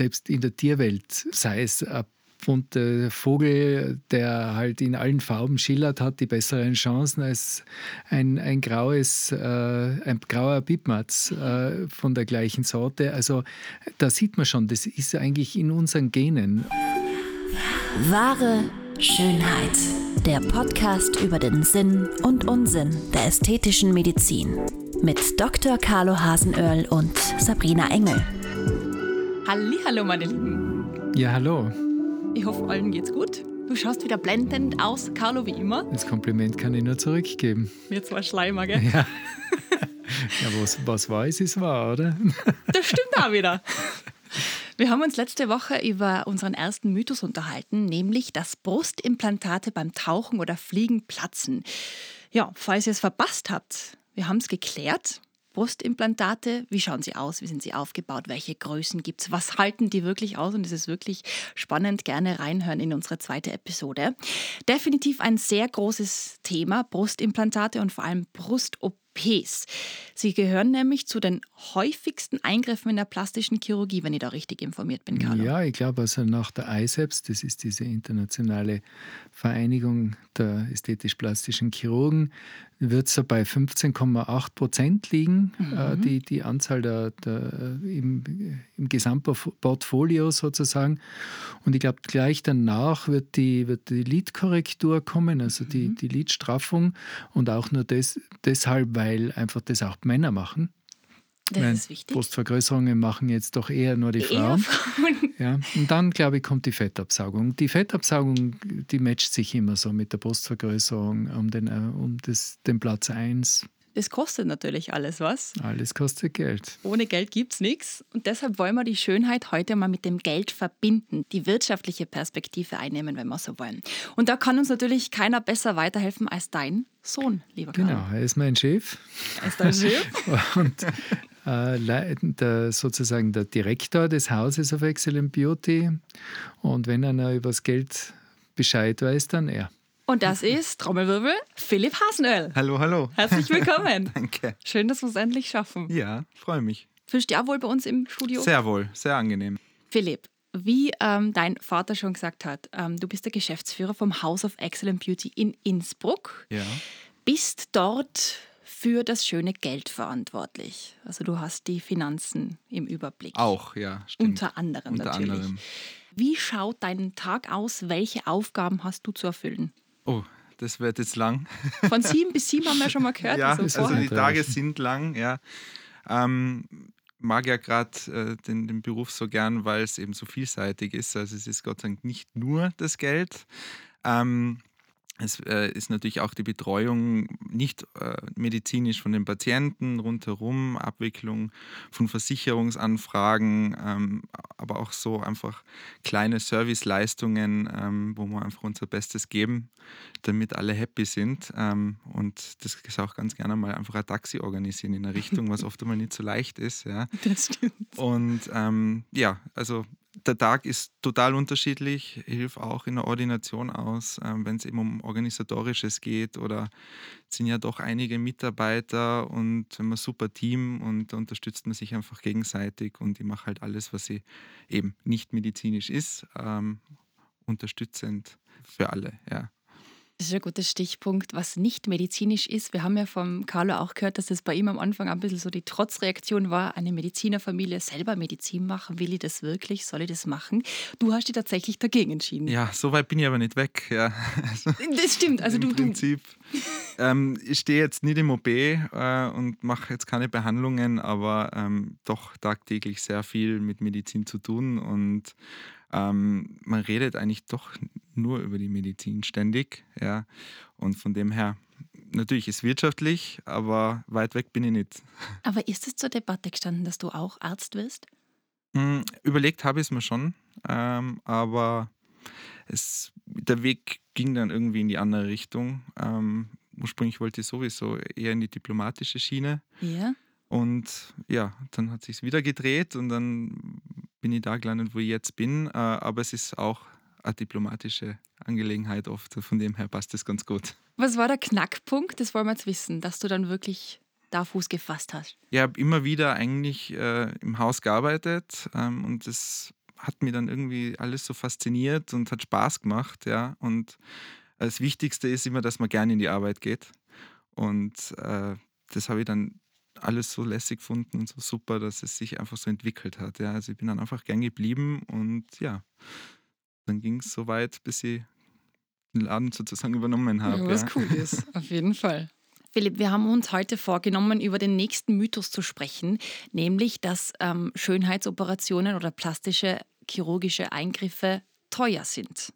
selbst in der Tierwelt, sei es ein bunter Vogel, der halt in allen Farben schillert, hat die besseren Chancen als ein, ein graues, äh, ein grauer Bibmatz äh, von der gleichen Sorte. Also da sieht man schon, das ist eigentlich in unseren Genen. Wahre Schönheit. Der Podcast über den Sinn und Unsinn der ästhetischen Medizin. Mit Dr. Carlo Hasenöhrl und Sabrina Engel. Hallo, meine Lieben. Ja, hallo. Ich hoffe, allen geht's gut. Du schaust wieder blendend aus, Carlo, wie immer. Das Kompliment kann ich nur zurückgeben. Mir zwar Schleimer, gell? Ja. ja, was, was war, ist, ist wahr, oder? Das stimmt auch wieder. Wir haben uns letzte Woche über unseren ersten Mythos unterhalten, nämlich, dass Brustimplantate beim Tauchen oder Fliegen platzen. Ja, falls ihr es verpasst habt, wir haben es geklärt. Brustimplantate, wie schauen sie aus, wie sind sie aufgebaut, welche Größen gibt es, was halten die wirklich aus? Und es ist wirklich spannend, gerne reinhören in unsere zweite Episode. Definitiv ein sehr großes Thema, Brustimplantate und vor allem Brust-OP OPs. Sie gehören nämlich zu den häufigsten Eingriffen in der plastischen Chirurgie, wenn ich da richtig informiert bin, Carlo. Ja, ich glaube, also nach der ISEPS, das ist diese internationale Vereinigung der ästhetisch-plastischen Chirurgen, wird es so bei 15,8 Prozent liegen, mhm. äh, die, die Anzahl der, der, im, im Gesamtportfolio sozusagen. Und ich glaube, gleich danach wird die, wird die Lidkorrektur kommen, also die, mhm. die Lidstraffung. Und auch nur des, deshalb, weil einfach das auch Männer machen. Das meine, ist wichtig. Brustvergrößerungen machen jetzt doch eher nur die Frauen. Frauen. Ja, und dann, glaube ich, kommt die Fettabsaugung. Die Fettabsaugung, die matcht sich immer so mit der Brustvergrößerung um den, äh, um das, den Platz 1. Das kostet natürlich alles was. Alles kostet Geld. Ohne Geld gibt es nichts. Und deshalb wollen wir die Schönheit heute mal mit dem Geld verbinden, die wirtschaftliche Perspektive einnehmen, wenn wir so wollen. Und da kann uns natürlich keiner besser weiterhelfen als dein Sohn, lieber Karl. Genau, er ist mein Chef. Er ist dein Chef. Und äh, der, sozusagen der Direktor des Hauses of Excellent Beauty. Und wenn einer über das Geld Bescheid weiß, dann er. Und das ist, Trommelwirbel, Philipp Hasenöll. Hallo, hallo. Herzlich willkommen. Danke. Schön, dass wir es endlich schaffen. Ja, freue mich. Fühlst du dich auch wohl bei uns im Studio? Sehr wohl, sehr angenehm. Philipp, wie ähm, dein Vater schon gesagt hat, ähm, du bist der Geschäftsführer vom House of Excellent Beauty in Innsbruck. Ja. Bist dort für das schöne Geld verantwortlich. Also du hast die Finanzen im Überblick. Auch, ja. Stimmt. Unter anderem Unter natürlich. Anderem. Wie schaut dein Tag aus? Welche Aufgaben hast du zu erfüllen? Oh, das wird jetzt lang. Von sieben bis sieben haben wir schon mal gehört. ja, also, also die Tage sind lang, ja. Ähm, mag ja gerade äh, den, den Beruf so gern, weil es eben so vielseitig ist. Also es ist Gott sei Dank nicht nur das Geld. Ähm, es äh, ist natürlich auch die Betreuung nicht äh, medizinisch von den Patienten rundherum, Abwicklung von Versicherungsanfragen, ähm, aber auch so einfach kleine Serviceleistungen, ähm, wo wir einfach unser Bestes geben, damit alle happy sind. Ähm, und das ist auch ganz gerne mal einfach ein Taxi organisieren in der Richtung, was oft einmal nicht so leicht ist. Ja. Das stimmt. Und ähm, ja, also der Tag ist total unterschiedlich, hilft auch in der Ordination aus, ähm, wenn es eben um Organisatorisches geht oder sind ja doch einige Mitarbeiter und haben ein super Team und da unterstützt man sich einfach gegenseitig und ich mache halt alles, was sie eben nicht medizinisch ist, ähm, unterstützend für alle, ja. Das ist ein guter Stichpunkt, was nicht medizinisch ist. Wir haben ja vom Carlo auch gehört, dass das bei ihm am Anfang ein bisschen so die Trotzreaktion war, eine Medizinerfamilie selber Medizin machen. Will ich das wirklich? Soll ich das machen? Du hast dich tatsächlich dagegen entschieden. Ja, so weit bin ich aber nicht weg. Ja. Das stimmt. Also Im du, Prinzip. ähm, ich stehe jetzt nicht im OP äh, und mache jetzt keine Behandlungen, aber ähm, doch tagtäglich sehr viel mit Medizin zu tun und ähm, man redet eigentlich doch nur über die Medizin ständig. Ja. Und von dem her, natürlich ist es wirtschaftlich, aber weit weg bin ich nicht. Aber ist es zur Debatte gestanden, dass du auch Arzt wirst? Hm, überlegt habe ich es mir schon, ähm, aber es, der Weg ging dann irgendwie in die andere Richtung. Ähm, ursprünglich wollte ich sowieso eher in die diplomatische Schiene. Ja. Und ja, dann hat sich wieder gedreht und dann bin ich da gelandet, wo ich jetzt bin. Äh, aber es ist auch eine diplomatische Angelegenheit oft. Von dem her passt das ganz gut. Was war der Knackpunkt? Das wollen wir jetzt wissen, dass du dann wirklich da Fuß gefasst hast. Ich habe immer wieder eigentlich äh, im Haus gearbeitet ähm, und das hat mir dann irgendwie alles so fasziniert und hat Spaß gemacht, ja. Und das Wichtigste ist immer, dass man gerne in die Arbeit geht. Und äh, das habe ich dann alles so lässig gefunden und so super, dass es sich einfach so entwickelt hat. Ja. Also ich bin dann einfach gern geblieben und ja, dann ging es so weit, bis ich den Laden sozusagen übernommen habe. Ja, was ja. cool ist, auf jeden Fall. Philipp, wir haben uns heute vorgenommen, über den nächsten Mythos zu sprechen, nämlich, dass ähm, Schönheitsoperationen oder plastische chirurgische Eingriffe teuer sind.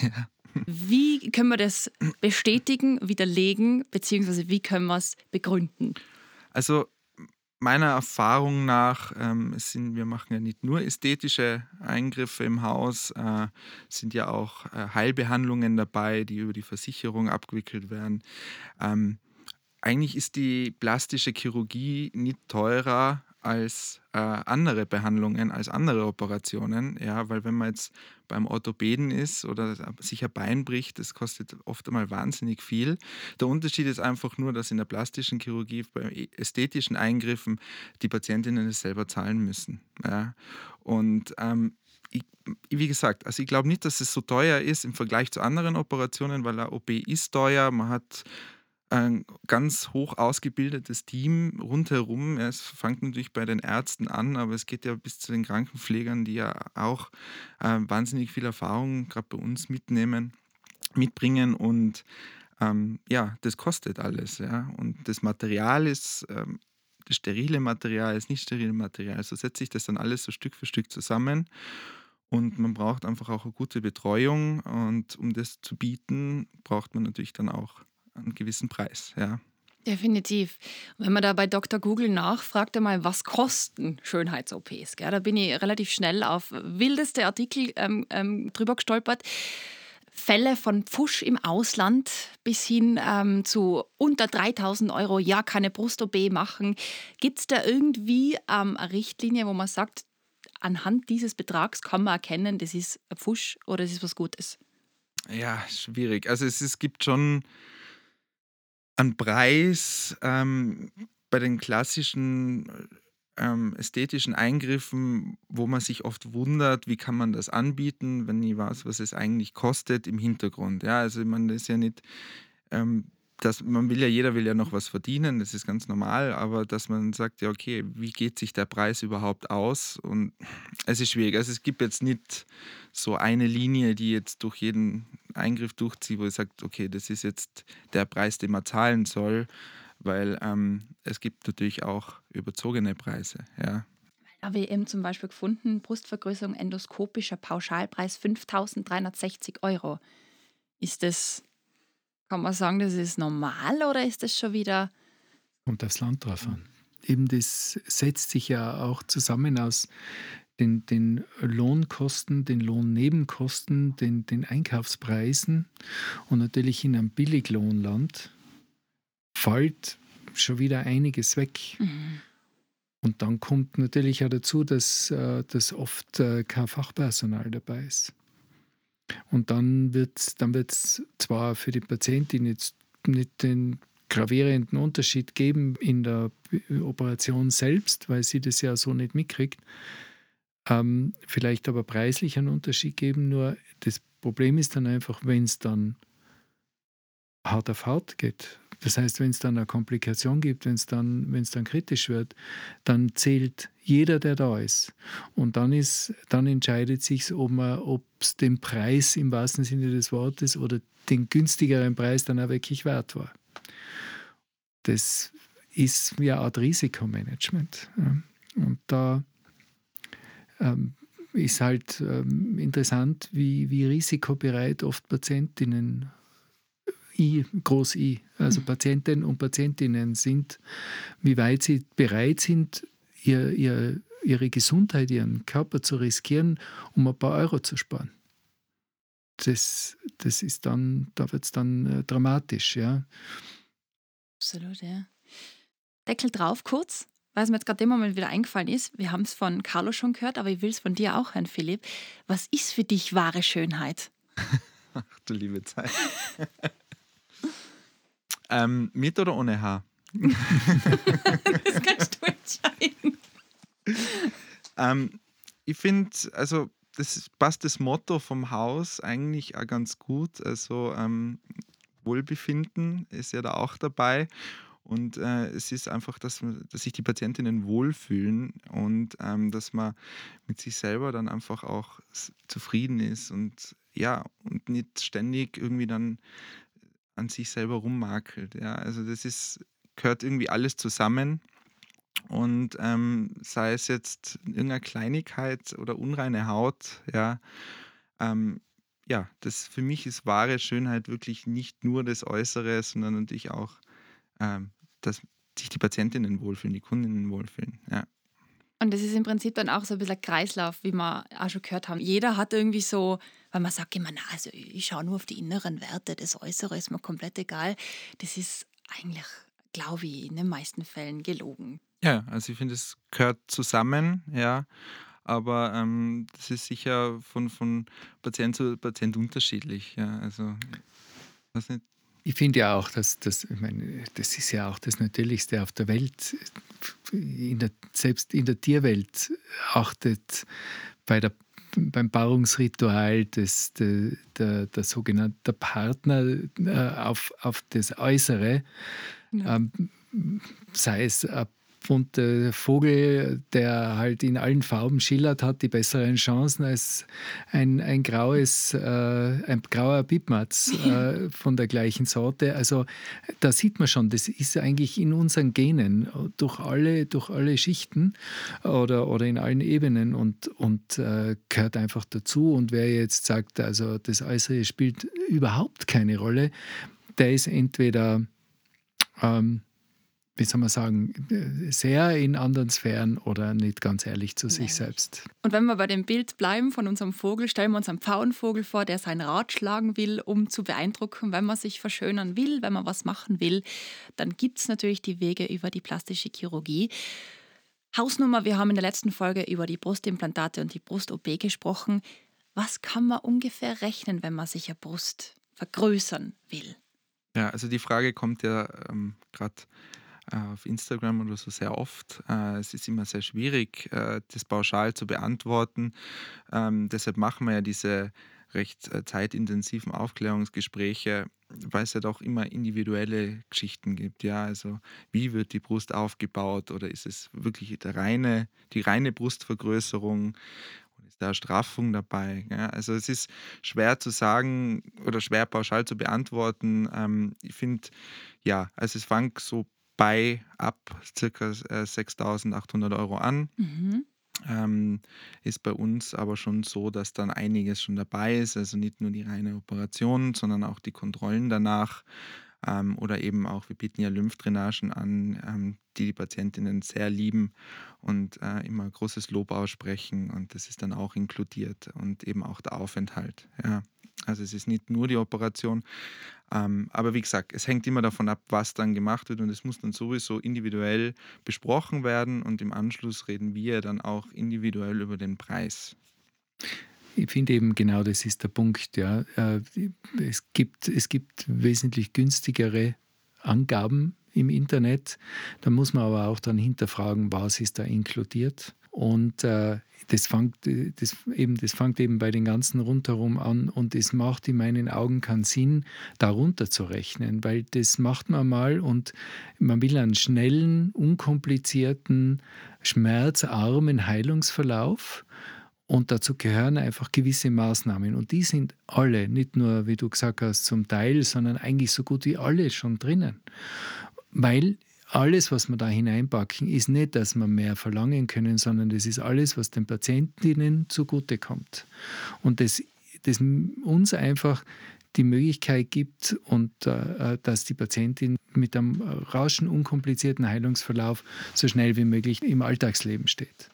Ja. Wie können wir das bestätigen, widerlegen, beziehungsweise wie können wir es begründen? Also meiner Erfahrung nach, ähm, sind, wir machen ja nicht nur ästhetische Eingriffe im Haus, äh, sind ja auch äh, Heilbehandlungen dabei, die über die Versicherung abgewickelt werden. Ähm, eigentlich ist die plastische Chirurgie nicht teurer als äh, andere Behandlungen, als andere Operationen. Ja, weil wenn man jetzt beim Orthopäden ist oder sich ein Bein bricht, das kostet oft einmal wahnsinnig viel. Der Unterschied ist einfach nur, dass in der plastischen Chirurgie, bei ästhetischen Eingriffen, die Patientinnen es selber zahlen müssen. Ja. Und ähm, ich, wie gesagt, also ich glaube nicht, dass es so teuer ist im Vergleich zu anderen Operationen, weil eine OP ist teuer. Man hat ein ganz hoch ausgebildetes Team rundherum. Es fängt natürlich bei den Ärzten an, aber es geht ja bis zu den Krankenpflegern, die ja auch äh, wahnsinnig viel Erfahrung gerade bei uns mitnehmen, mitbringen und ähm, ja, das kostet alles. Ja. Und das Material ist, ähm, das sterile Material ist nicht sterile Material. Also setzt sich das dann alles so Stück für Stück zusammen. Und man braucht einfach auch eine gute Betreuung. Und um das zu bieten, braucht man natürlich dann auch einen gewissen Preis. Ja. Definitiv. Wenn man da bei Dr. Google nachfragt, einmal, was kosten Schönheits-OPs? Da bin ich relativ schnell auf wildeste Artikel ähm, ähm, drüber gestolpert. Fälle von Pfusch im Ausland bis hin ähm, zu unter 3000 Euro, ja, keine Brust-OP machen. Gibt es da irgendwie ähm, eine Richtlinie, wo man sagt, anhand dieses Betrags kann man erkennen, das ist ein Pfusch oder das ist was Gutes? Ja, schwierig. Also es, es gibt schon an Preis ähm, bei den klassischen ähm, ästhetischen Eingriffen, wo man sich oft wundert, wie kann man das anbieten, wenn ich weiß, was es eigentlich kostet im Hintergrund. Ja, also man ist ja nicht, ähm, dass man will ja, jeder will ja noch was verdienen, das ist ganz normal, aber dass man sagt, ja, okay, wie geht sich der Preis überhaupt aus? Und es ist schwierig. Also es gibt jetzt nicht so eine Linie, die jetzt durch jeden Eingriff durchzieht, wo ich sage, okay, das ist jetzt der Preis, den man zahlen soll, weil ähm, es gibt natürlich auch überzogene Preise. Ja. Eben zum Beispiel gefunden, Brustvergrößerung endoskopischer Pauschalpreis 5.360 Euro. Ist das, kann man sagen, das ist normal oder ist das schon wieder... Kommt aufs Land drauf an. Eben das setzt sich ja auch zusammen aus den, den Lohnkosten, den Lohnnebenkosten, den, den Einkaufspreisen und natürlich in einem Billiglohnland fällt schon wieder einiges weg. Mhm. Und dann kommt natürlich auch dazu, dass, äh, dass oft äh, kein Fachpersonal dabei ist. Und dann wird es dann wird's zwar für die Patientin jetzt nicht den gravierenden Unterschied geben in der Operation selbst, weil sie das ja so nicht mitkriegt, ähm, vielleicht aber preislich einen Unterschied geben. Nur das Problem ist dann einfach, wenn es dann hart auf hart geht. Das heißt, wenn es dann eine Komplikation gibt, wenn es dann, dann kritisch wird, dann zählt jeder, der da ist. Und dann, ist, dann entscheidet sich, ob es den Preis im wahrsten Sinne des Wortes oder den günstigeren Preis dann auch wirklich wert war. Das ist ja Art Risikomanagement. Und da ähm, ist halt ähm, interessant, wie, wie risikobereit oft Patientinnen I, groß I, also mhm. Patienten und Patientinnen sind, wie weit sie bereit sind, ihr, ihr, ihre Gesundheit, ihren Körper zu riskieren, um ein paar Euro zu sparen. Das, das ist dann, da wird es dann äh, dramatisch, ja. Absolut, ja. Deckel drauf kurz was mir jetzt gerade im Moment wieder eingefallen ist, wir haben es von Carlo schon gehört, aber ich will es von dir auch hören, Philipp. Was ist für dich wahre Schönheit? Ach du liebe Zeit. ähm, mit oder ohne Haar? das kannst du entscheiden. ähm, ich finde, also das passt das Motto vom Haus eigentlich auch ganz gut. Also ähm, Wohlbefinden ist ja da auch dabei. Und äh, es ist einfach, dass, dass sich die Patientinnen wohlfühlen und ähm, dass man mit sich selber dann einfach auch zufrieden ist und ja, und nicht ständig irgendwie dann an sich selber rummakelt. Ja, also das ist, gehört irgendwie alles zusammen. Und ähm, sei es jetzt irgendeine Kleinigkeit oder unreine Haut, ja, ähm, ja, das für mich ist wahre Schönheit wirklich nicht nur das Äußere, sondern natürlich auch, ähm, dass sich die Patientinnen wohlfühlen, die Kundinnen wohlfühlen. Ja. Und das ist im Prinzip dann auch so ein bisschen ein Kreislauf, wie wir auch schon gehört haben. Jeder hat irgendwie so, weil man sagt immer, na, also ich schaue nur auf die inneren Werte, das Äußere ist mir komplett egal. Das ist eigentlich, glaube ich, in den meisten Fällen gelogen. Ja, also ich finde, es gehört zusammen, ja. Aber ähm, das ist sicher von, von Patient zu Patient unterschiedlich. Ja. Also, weiß nicht. Ich finde ja auch, dass das, ich meine, das ist ja auch das Natürlichste auf der Welt. In der, selbst in der Tierwelt achtet bei der, beim Paarungsritual des, der, der, der sogenannte Partner äh, auf, auf das Äußere. Ja. Ähm, sei es ein bunte Vogel, der halt in allen Farben schillert, hat die besseren Chancen als ein, ein graues, äh, ein grauer Bibmatz äh, von der gleichen Sorte. Also da sieht man schon, das ist eigentlich in unseren Genen durch alle, durch alle Schichten oder, oder in allen Ebenen und, und äh, gehört einfach dazu. Und wer jetzt sagt, also das Äußere spielt überhaupt keine Rolle, der ist entweder ähm, wie soll man sagen, sehr in anderen Sphären oder nicht ganz ehrlich zu sich selbst. Und wenn wir bei dem Bild bleiben von unserem Vogel, stellen wir uns einen Pfauenvogel vor, der sein Rad schlagen will, um zu beeindrucken. Wenn man sich verschönern will, wenn man was machen will, dann gibt es natürlich die Wege über die plastische Chirurgie. Hausnummer, wir haben in der letzten Folge über die Brustimplantate und die Brust-OP gesprochen. Was kann man ungefähr rechnen, wenn man sich eine Brust vergrößern will? Ja, also die Frage kommt ja ähm, gerade äh, auf Instagram oder so sehr oft. Äh, es ist immer sehr schwierig, äh, das pauschal zu beantworten. Ähm, deshalb machen wir ja diese recht zeitintensiven Aufklärungsgespräche, weil es ja doch immer individuelle Geschichten gibt. Ja, also wie wird die Brust aufgebaut oder ist es wirklich der reine, die reine Brustvergrößerung? Ist da Straffung dabei? Ja, also es ist schwer zu sagen oder schwer pauschal zu beantworten. Ähm, ich finde, ja, also es fängt so bei ab ca. 6.800 Euro an. Mhm. Ähm, ist bei uns aber schon so, dass dann einiges schon dabei ist. Also nicht nur die reine Operation, sondern auch die Kontrollen danach. Ähm, oder eben auch, wir bieten ja Lymphdrainagen an, ähm, die die Patientinnen sehr lieben und äh, immer großes Lob aussprechen. Und das ist dann auch inkludiert und eben auch der Aufenthalt. Ja. Also es ist nicht nur die Operation. Ähm, aber wie gesagt, es hängt immer davon ab, was dann gemacht wird und es muss dann sowieso individuell besprochen werden und im Anschluss reden wir dann auch individuell über den Preis. Ich finde eben genau das ist der Punkt. Ja. Äh, es, gibt, es gibt wesentlich günstigere Angaben im Internet. Da muss man aber auch dann hinterfragen, was ist da inkludiert. Und äh, das fängt, das, eben, das fängt eben bei den ganzen rundherum an und es macht in meinen Augen keinen Sinn, darunter zu rechnen, weil das macht man mal und man will einen schnellen, unkomplizierten, schmerzarmen Heilungsverlauf. Und dazu gehören einfach gewisse Maßnahmen. Und die sind alle, nicht nur, wie du gesagt hast, zum Teil, sondern eigentlich so gut wie alle schon drinnen. Weil alles, was wir da hineinpacken, ist nicht, dass wir mehr verlangen können, sondern das ist alles, was den Patientinnen zugutekommt. Und das, das uns einfach die Möglichkeit gibt und äh, dass die Patientin mit einem raschen, unkomplizierten Heilungsverlauf so schnell wie möglich im Alltagsleben steht.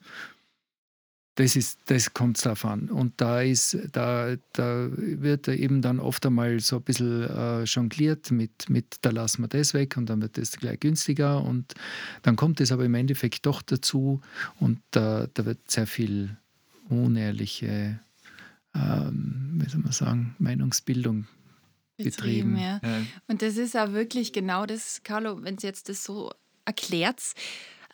Das, ist, das kommt darauf an. Und da, ist, da, da wird eben dann oft einmal so ein bisschen äh, jongliert mit, mit, da lassen wir das weg und dann wird das gleich günstiger. Und dann kommt es aber im Endeffekt doch dazu und da, da wird sehr viel unehrliche, ähm, wie soll man sagen, Meinungsbildung betrieben. betrieben ja. Ja. Und das ist auch wirklich genau das, Carlo, wenn Sie jetzt das so erklärt.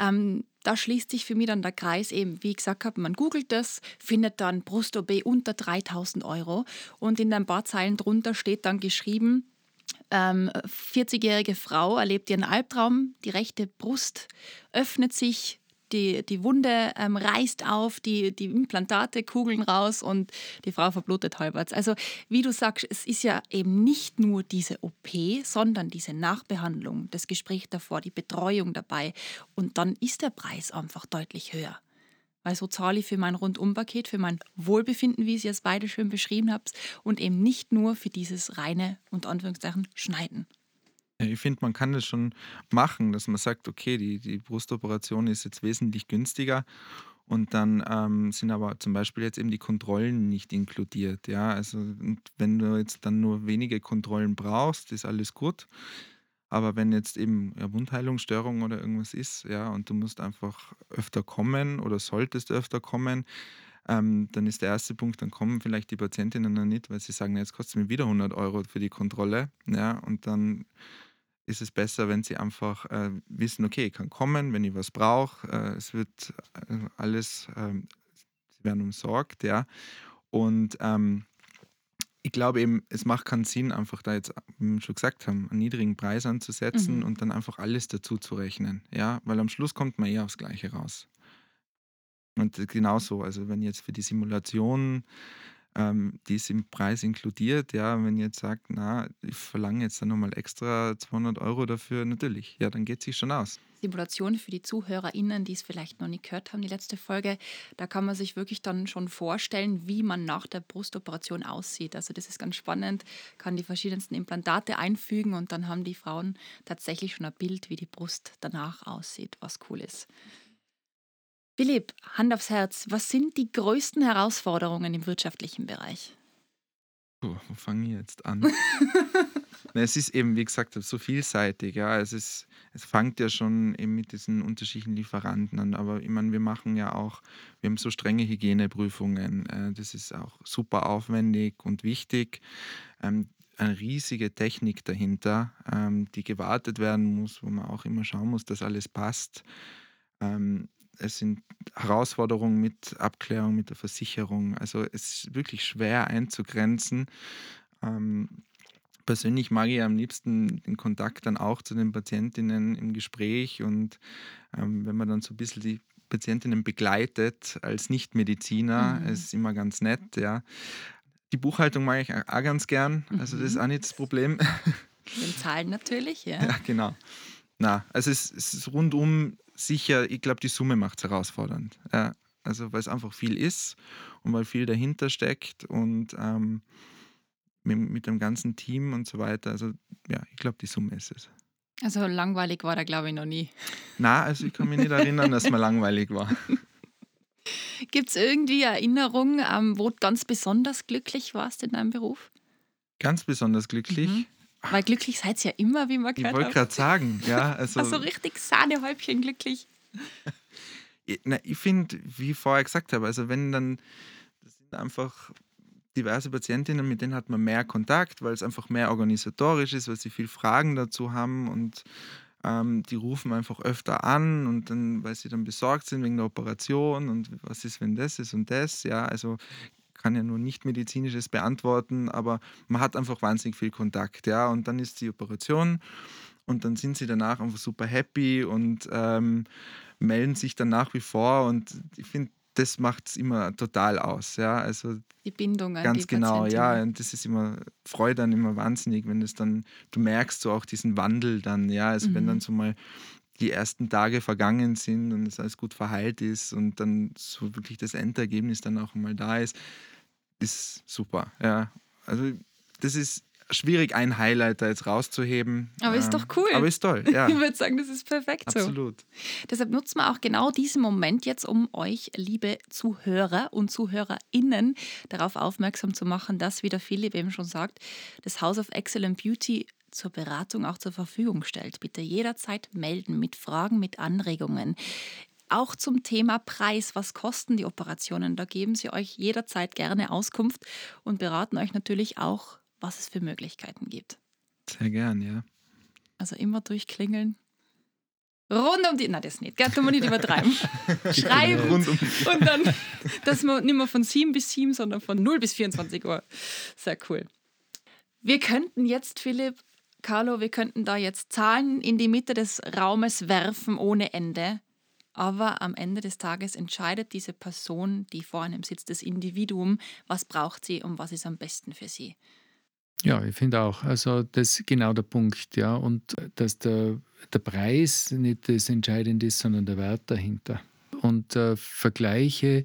Ähm, da schließt sich für mich dann der Kreis eben, wie ich gesagt habe, man googelt das, findet dann Brust-OB unter 3000 Euro. Und in ein paar Zeilen drunter steht dann geschrieben, ähm, 40-jährige Frau erlebt ihren Albtraum, die rechte Brust öffnet sich, die, die Wunde ähm, reißt auf, die, die Implantate kugeln raus und die Frau verblutet halbwegs. Also wie du sagst, es ist ja eben nicht nur diese OP, sondern diese Nachbehandlung, das Gespräch davor, die Betreuung dabei und dann ist der Preis einfach deutlich höher. Weil so zahle ich für mein Rundumpaket, für mein Wohlbefinden, wie Sie es beide schön beschrieben habt, und eben nicht nur für dieses reine, unter Anführungszeichen, Schneiden. Ich finde, man kann das schon machen, dass man sagt, okay, die, die Brustoperation ist jetzt wesentlich günstiger und dann ähm, sind aber zum Beispiel jetzt eben die Kontrollen nicht inkludiert. Ja, also wenn du jetzt dann nur wenige Kontrollen brauchst, ist alles gut. Aber wenn jetzt eben ja, Wundheilungsstörung oder irgendwas ist, ja, und du musst einfach öfter kommen oder solltest öfter kommen, ähm, dann ist der erste Punkt, dann kommen vielleicht die Patientinnen noch nicht, weil sie sagen, jetzt kostet es mir wieder 100 Euro für die Kontrolle. Ja, und dann ist es besser, wenn sie einfach äh, wissen, okay, ich kann kommen, wenn ich was brauche. Äh, es wird äh, alles, ähm, sie werden umsorgt, ja. Und ähm, ich glaube eben, es macht keinen Sinn, einfach da jetzt, wie wir schon gesagt haben, einen niedrigen Preis anzusetzen mhm. und dann einfach alles dazu zu rechnen. Ja, weil am Schluss kommt man eher aufs Gleiche raus. Und genauso, also wenn jetzt für die Simulation ähm, die ist im Preis inkludiert. Ja, wenn jetzt sagt, na, ich verlange jetzt dann nochmal extra 200 Euro dafür, natürlich, ja, dann geht sich schon aus. Simulation für die ZuhörerInnen, die es vielleicht noch nicht gehört haben, die letzte Folge, da kann man sich wirklich dann schon vorstellen, wie man nach der Brustoperation aussieht. Also das ist ganz spannend, kann die verschiedensten Implantate einfügen und dann haben die Frauen tatsächlich schon ein Bild, wie die Brust danach aussieht, was cool ist. Philipp, Hand aufs Herz, was sind die größten Herausforderungen im wirtschaftlichen Bereich? Oh, wo fange ich jetzt an? es ist eben, wie gesagt, so vielseitig. Ja. Es, ist, es fängt ja schon eben mit diesen unterschiedlichen Lieferanten an. Aber ich meine, wir machen ja auch, wir haben so strenge Hygieneprüfungen. Äh, das ist auch super aufwendig und wichtig. Ähm, eine riesige Technik dahinter, ähm, die gewartet werden muss, wo man auch immer schauen muss, dass alles passt. Ähm, es sind Herausforderungen mit Abklärung, mit der Versicherung. Also es ist wirklich schwer einzugrenzen. Ähm, persönlich mag ich am liebsten den Kontakt dann auch zu den Patientinnen im Gespräch und ähm, wenn man dann so ein bisschen die Patientinnen begleitet als Nichtmediziner, mhm. ist immer ganz nett, ja. Die Buchhaltung mag ich auch ganz gern, also das ist mhm. auch nicht das Problem. Den Zahlen natürlich, ja. Ja, genau. Na, also es, es ist rundum sicher, ich glaube, die Summe macht es herausfordernd. Ja, also weil es einfach viel ist und weil viel dahinter steckt und ähm, mit, mit, dem ganzen Team und so weiter. Also ja, ich glaube, die Summe ist es. Also langweilig war da, glaube ich, noch nie. Na, also ich kann mich nicht erinnern, dass man langweilig war. Gibt es irgendwie Erinnerungen, wo du ganz besonders glücklich warst in deinem Beruf? Ganz besonders glücklich? Mhm. Weil glücklich seid ihr ja immer, wie man gehört Ich wollte gerade sagen, ja. Also, also richtig Sahnehäubchen glücklich. Na, ich finde, wie ich vorher gesagt habe, also wenn dann, das sind einfach diverse Patientinnen, mit denen hat man mehr Kontakt, weil es einfach mehr organisatorisch ist, weil sie viel Fragen dazu haben und ähm, die rufen einfach öfter an und dann, weil sie dann besorgt sind wegen der Operation und was ist, wenn das ist und das, ja, also kann ja nur nicht medizinisches beantworten, aber man hat einfach wahnsinnig viel Kontakt, ja. Und dann ist die Operation und dann sind sie danach einfach super happy und ähm, melden sich dann nach wie vor und ich finde, das macht es immer total aus, ja. Also die Bindung an ganz die genau, Patientin. ja. Und das ist immer freut dann immer wahnsinnig, wenn es dann du merkst so auch diesen Wandel dann, ja. Also mhm. wenn dann so mal die ersten Tage vergangen sind und es alles gut verheilt ist und dann so wirklich das Endergebnis dann auch mal da ist, ist super. Ja. Also das ist schwierig, ein Highlight da jetzt rauszuheben. Aber ist doch cool. Aber ist toll, ja. Ich würde sagen, das ist perfekt so. Absolut. Deshalb nutzen wir auch genau diesen Moment jetzt, um euch, liebe Zuhörer und ZuhörerInnen, darauf aufmerksam zu machen, dass, wie der Philipp eben schon sagt, das House of Excellent Beauty zur Beratung auch zur Verfügung stellt. Bitte jederzeit melden mit Fragen, mit Anregungen. Auch zum Thema Preis, was kosten die Operationen? Da geben sie euch jederzeit gerne Auskunft und beraten euch natürlich auch, was es für Möglichkeiten gibt. Sehr gern, ja. Also immer durchklingeln. Rund um die, na das nicht, gell, tun wir nicht übertreiben. Schreiben Rund um die. und dann, dass wir nicht mehr von 7 bis 7, sondern von 0 bis 24 Uhr. Sehr cool. Wir könnten jetzt, Philipp, Carlo, wir könnten da jetzt Zahlen in die Mitte des Raumes werfen ohne Ende. Aber am Ende des Tages entscheidet diese Person, die vor einem sitzt, das Individuum, was braucht sie und was ist am besten für sie. Ja, ich finde auch. Also das ist genau der Punkt, ja. Und dass der, der Preis nicht das Entscheidende ist, sondern der Wert dahinter. Und äh, Vergleiche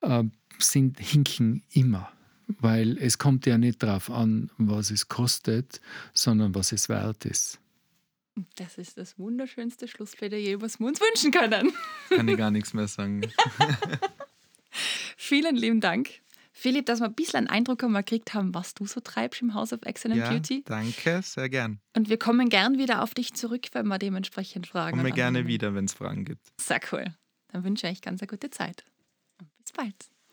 äh, sind, hinken immer, weil es kommt ja nicht darauf an, was es kostet, sondern was es wert ist. Das ist das wunderschönste Schlussplädoyer, was wir uns wünschen können. Kann ich gar nichts mehr sagen. Vielen lieben Dank. Philipp, dass wir ein bisschen einen Eindruck einmal gekriegt haben, was du so treibst im House of Excellent ja, Beauty. Danke, sehr gern. Und wir kommen gern wieder auf dich zurück, wenn wir dementsprechend fragen. Kommen wir gerne wieder, wenn es Fragen gibt. Sehr cool. Dann wünsche ich euch ganz eine gute Zeit. Und bis bald.